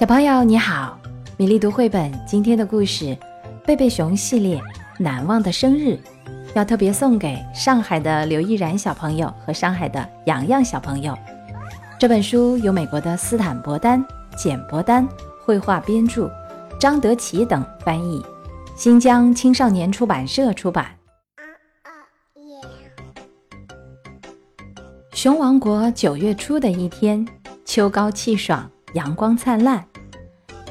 小朋友你好，米粒读绘本今天的故事《贝贝熊系列难忘的生日》，要特别送给上海的刘毅然小朋友和上海的洋洋小朋友。这本书由美国的斯坦伯丹、简伯丹绘画编著，张德奇等翻译，新疆青少年出版社出版。熊王国九月初的一天，秋高气爽，阳光灿烂。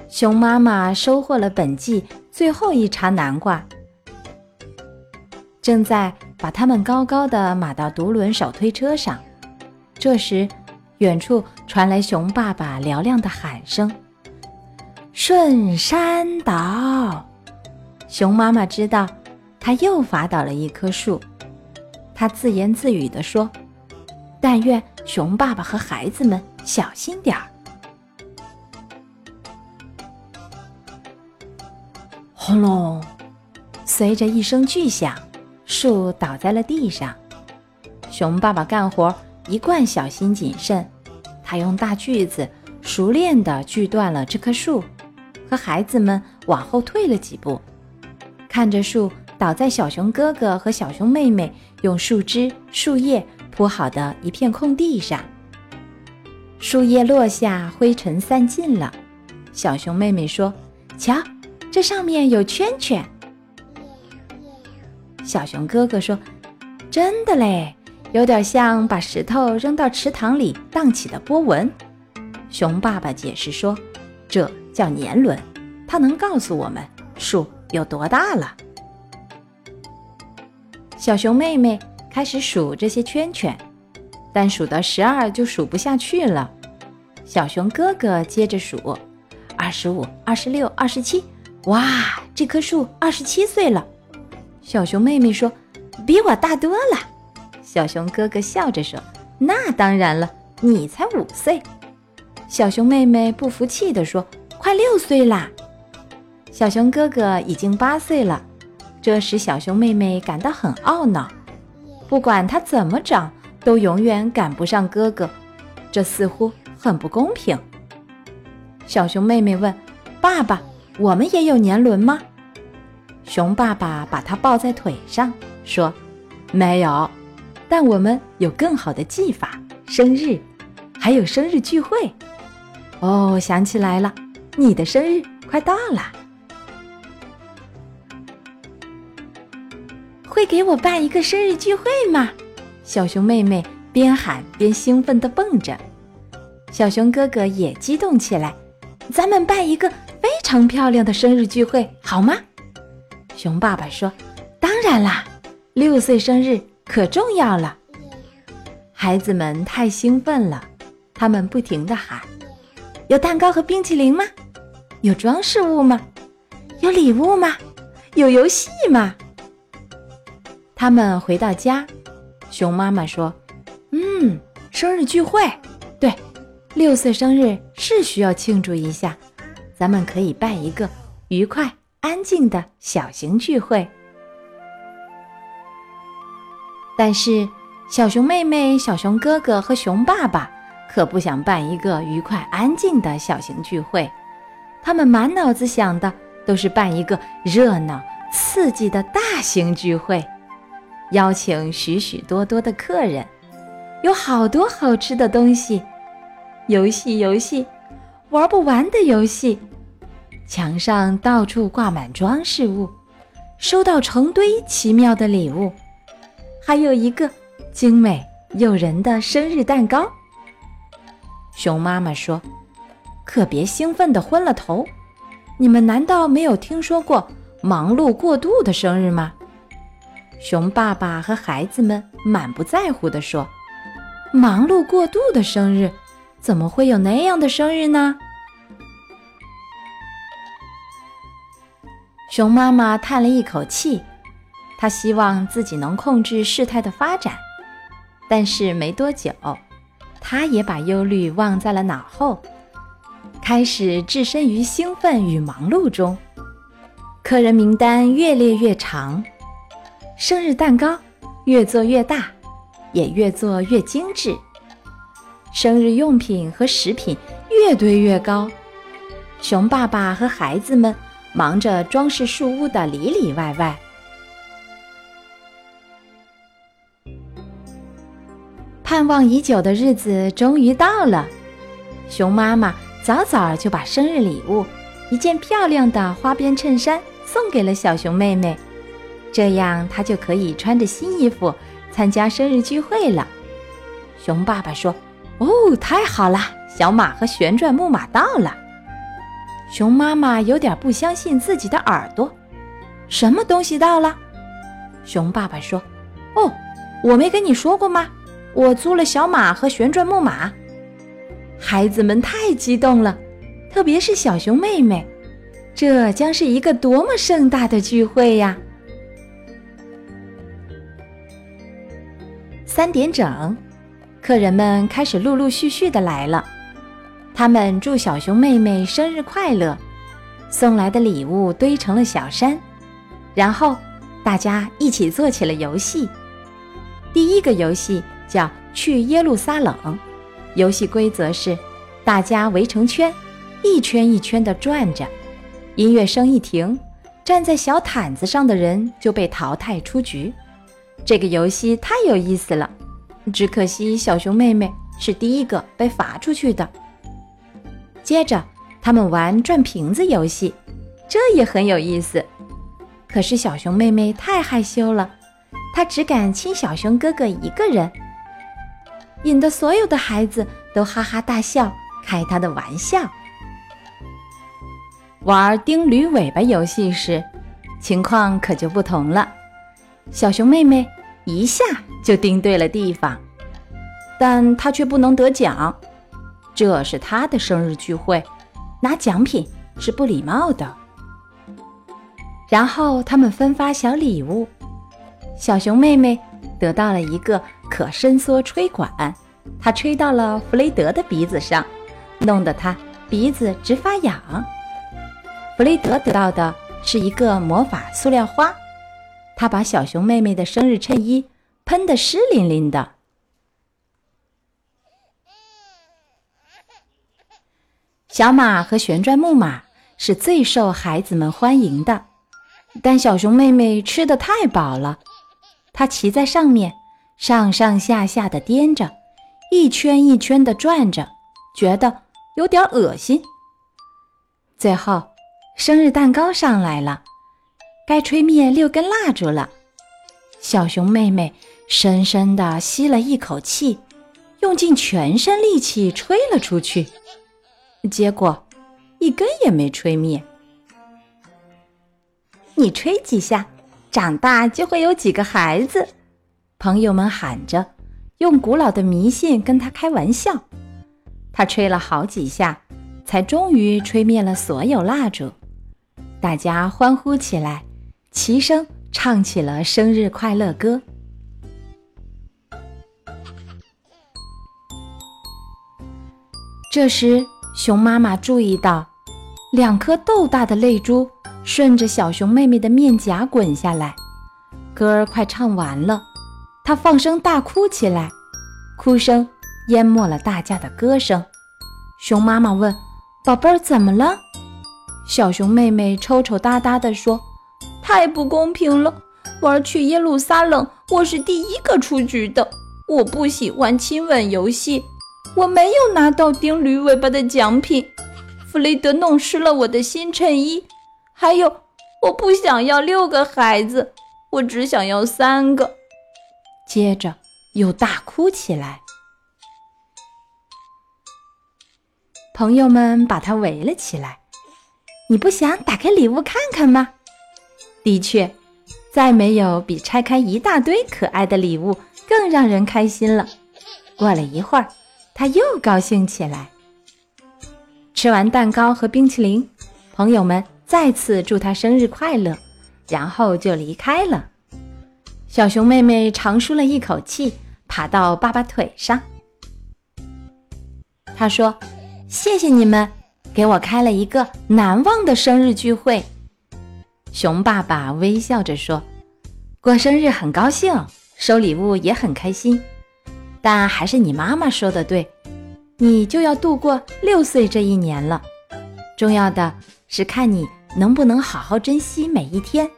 熊妈妈收获了本季最后一茬南瓜，正在把它们高高的码到独轮手推车上。这时，远处传来熊爸爸嘹亮的喊声：“顺山倒！”熊妈妈知道，他又伐倒了一棵树。他自言自语地说：“但愿熊爸爸和孩子们小心点儿。”轰隆！随着一声巨响，树倒在了地上。熊爸爸干活一贯小心谨慎，他用大锯子熟练地锯断了这棵树，和孩子们往后退了几步，看着树倒在小熊哥哥和小熊妹妹用树枝、树叶铺好的一片空地上。树叶落下，灰尘散尽了。小熊妹妹说：“瞧。”这上面有圈圈，小熊哥哥说：“真的嘞，有点像把石头扔到池塘里荡起的波纹。”熊爸爸解释说：“这叫年轮，它能告诉我们树有多大了。”小熊妹妹开始数这些圈圈，但数到十二就数不下去了。小熊哥哥接着数：“二十五、二十六、二十七。”哇，这棵树二十七岁了。小熊妹妹说：“比我大多了。”小熊哥哥笑着说：“那当然了，你才五岁。”小熊妹妹不服气地说：“快六岁啦！”小熊哥哥已经八岁了，这使小熊妹妹感到很懊恼。不管他怎么长，都永远赶不上哥哥，这似乎很不公平。小熊妹妹问：“爸爸？”我们也有年轮吗？熊爸爸把它抱在腿上，说：“没有，但我们有更好的技法。生日，还有生日聚会。哦，想起来了，你的生日快到了，会给我办一个生日聚会吗？”小熊妹妹边喊边兴奋地蹦着，小熊哥哥也激动起来：“咱们办一个！”非常漂亮的生日聚会，好吗？熊爸爸说：“当然啦，六岁生日可重要了。”孩子们太兴奋了，他们不停地喊：“有蛋糕和冰淇淋吗？有装饰物吗？有礼物吗？有游戏吗？”他们回到家，熊妈妈说：“嗯，生日聚会，对，六岁生日是需要庆祝一下。”咱们可以办一个愉快、安静的小型聚会，但是小熊妹妹、小熊哥哥和熊爸爸可不想办一个愉快、安静的小型聚会，他们满脑子想的都是办一个热闹、刺激的大型聚会，邀请许许多多的客人，有好多好吃的东西，游戏，游戏。玩不完的游戏，墙上到处挂满装饰物，收到成堆奇妙的礼物，还有一个精美诱人的生日蛋糕。熊妈妈说：“可别兴奋的昏了头，你们难道没有听说过忙碌过度的生日吗？”熊爸爸和孩子们满不在乎地说：“忙碌过度的生日。”怎么会有那样的生日呢？熊妈妈叹了一口气，她希望自己能控制事态的发展，但是没多久，她也把忧虑忘在了脑后，开始置身于兴奋与忙碌中。客人名单越列越长，生日蛋糕越做越大，也越做越精致。生日用品和食品越堆越高，熊爸爸和孩子们忙着装饰树屋的里里外外。盼望已久的日子终于到了，熊妈妈早早就把生日礼物——一件漂亮的花边衬衫——送给了小熊妹妹，这样她就可以穿着新衣服参加生日聚会了。熊爸爸说：“哦，太好了！小马和旋转木马到了。”熊妈妈有点不相信自己的耳朵，“什么东西到了？”熊爸爸说：“哦，我没跟你说过吗？我租了小马和旋转木马。”孩子们太激动了，特别是小熊妹妹，这将是一个多么盛大的聚会呀！三点整。客人们开始陆陆续续的来了，他们祝小熊妹妹生日快乐，送来的礼物堆成了小山，然后大家一起做起了游戏。第一个游戏叫去耶路撒冷，游戏规则是大家围成圈，一圈一圈的转着，音乐声一停，站在小毯子上的人就被淘汰出局。这个游戏太有意思了。只可惜小熊妹妹是第一个被罚出去的。接着，他们玩转瓶子游戏，这也很有意思。可是小熊妹妹太害羞了，她只敢亲小熊哥哥一个人，引得所有的孩子都哈哈大笑，开她的玩笑。玩钉驴尾巴游戏时，情况可就不同了。小熊妹妹。一下就钉对了地方，但她却不能得奖。这是他的生日聚会，拿奖品是不礼貌的。然后他们分发小礼物，小熊妹妹得到了一个可伸缩吹管，她吹到了弗雷德的鼻子上，弄得他鼻子直发痒。弗雷德得到的是一个魔法塑料花。他把小熊妹妹的生日衬衣喷得湿淋淋的。小马和旋转木马是最受孩子们欢迎的，但小熊妹妹吃的太饱了，她骑在上面，上上下下的颠着，一圈一圈的转着，觉得有点恶心。最后，生日蛋糕上来了。该吹灭六根蜡烛了，小熊妹妹深深地吸了一口气，用尽全身力气吹了出去，结果一根也没吹灭。你吹几下，长大就会有几个孩子。朋友们喊着，用古老的迷信跟他开玩笑。他吹了好几下，才终于吹灭了所有蜡烛，大家欢呼起来。齐声唱起了生日快乐歌。这时，熊妈妈注意到，两颗豆大的泪珠顺着小熊妹妹的面颊滚下来。歌儿快唱完了，她放声大哭起来，哭声淹没了大家的歌声。熊妈妈问：“宝贝儿，怎么了？”小熊妹妹抽抽搭搭地说。太不公平了！玩去耶路撒冷，我是第一个出局的。我不喜欢亲吻游戏，我没有拿到钉驴尾巴的奖品。弗雷德弄湿了我的新衬衣，还有，我不想要六个孩子，我只想要三个。接着又大哭起来。朋友们把他围了起来。你不想打开礼物看看吗？的确，再没有比拆开一大堆可爱的礼物更让人开心了。过了一会儿，他又高兴起来。吃完蛋糕和冰淇淋，朋友们再次祝他生日快乐，然后就离开了。小熊妹妹长舒了一口气，爬到爸爸腿上。她说：“谢谢你们，给我开了一个难忘的生日聚会。”熊爸爸微笑着说：“过生日很高兴，收礼物也很开心，但还是你妈妈说的对，你就要度过六岁这一年了。重要的是看你能不能好好珍惜每一天，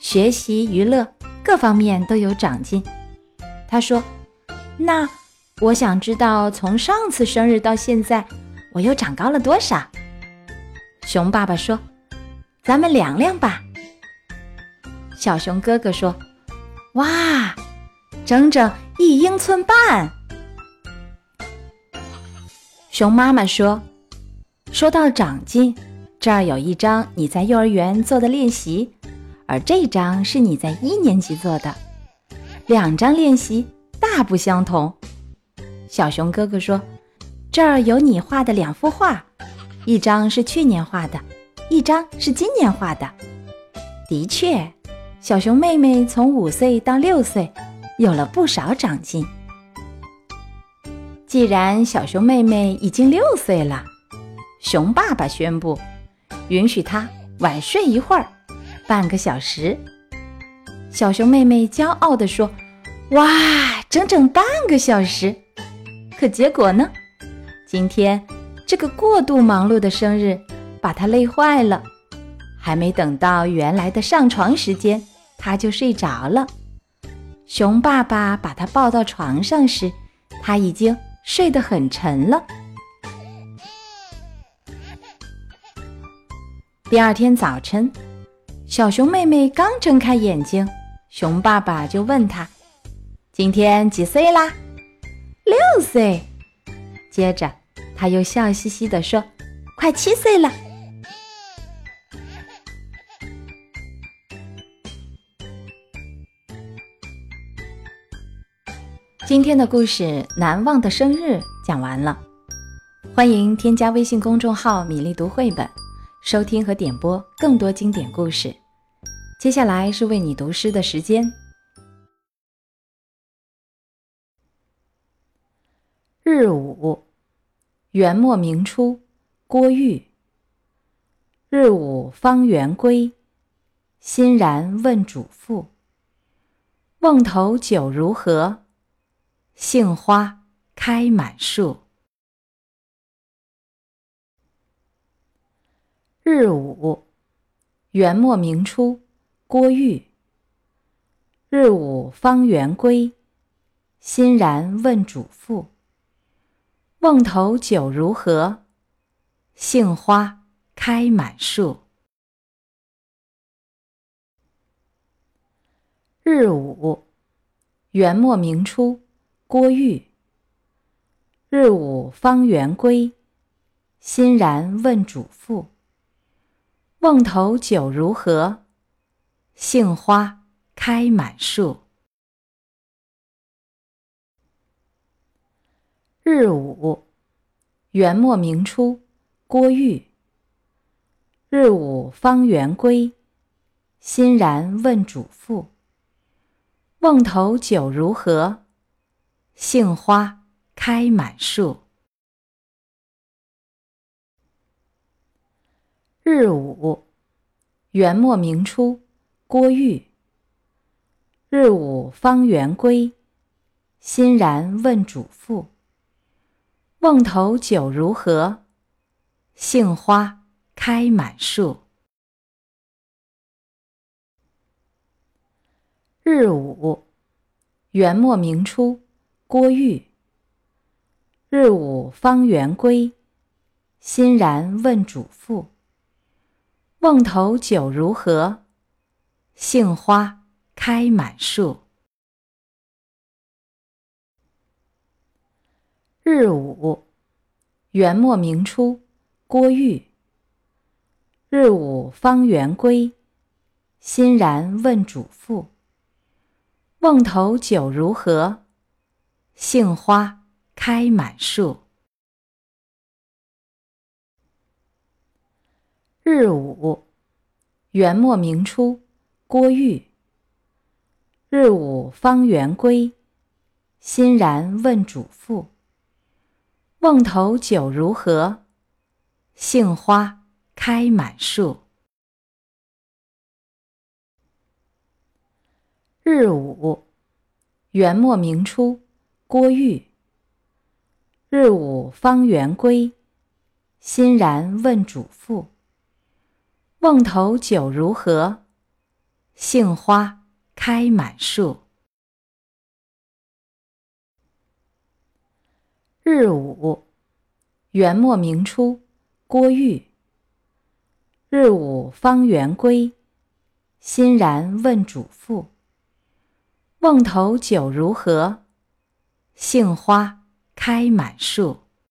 学习、娱乐各方面都有长进。他说：“那我想知道，从上次生日到现在，我又长高了多少？”熊爸爸说：“咱们量量吧。”小熊哥哥说：“哇，整整一英寸半。”熊妈妈说：“说到长进，这儿有一张你在幼儿园做的练习，而这张是你在一年级做的，两张练习大不相同。”小熊哥哥说：“这儿有你画的两幅画，一张是去年画的，一张是今年画的。的确，小熊妹妹从五岁到六岁，有了不少长进。”既然小熊妹妹已经六岁了，熊爸爸宣布，允许她晚睡一会儿，半个小时。小熊妹妹骄傲地说：“哇，整整半个小时！”可结果呢？今天这个过度忙碌的生日把她累坏了，还没等到原来的上床时间，她就睡着了。熊爸爸把她抱到床上时，她已经。睡得很沉了。第二天早晨，小熊妹妹刚睁开眼睛，熊爸爸就问她：“今天几岁啦？”“六岁。”接着他又笑嘻嘻地说：“快七岁了。”今天的故事《难忘的生日》讲完了，欢迎添加微信公众号“米粒读绘本”，收听和点播更多经典故事。接下来是为你读诗的时间。日午，元末明初，郭玉。日午方圆归，欣然问主妇：“瓮头酒如何？”杏花开满树。日午，元末明初，郭玉。日午方圆归，欣然问主妇：“瓮头酒如何？杏花开满树。”日午，元末明初。郭玉。日午方圆归，欣然问主妇：“瓮头酒如何？杏花开满树。”日午，元末明初，郭玉。日午方圆归，欣然问主妇：“瓮头酒如何？”杏花开满树。日午，元末明初，郭玉。日午方圆归，欣然问主妇：“瓮头酒如何？杏花开满树。”日午，元末明初。郭玉。日午方圆归，欣然问主妇：“瓮头酒如何？杏花开满树。”日午，元末明初，郭玉。日午方圆归，欣然问主妇：“瓮头酒如何？”杏花开满树。日午，元末明初，郭玉。日午方圆归，欣然问主妇：“瓮头酒如何？杏花开满树。”日午，元末明初。郭玉。日午方圆归，欣然问主妇：“瓮头酒如何？”杏花开满树。日午，元末明初，郭玉。日午方圆归，欣然问主妇：“瓮头酒如何？”杏花开满树。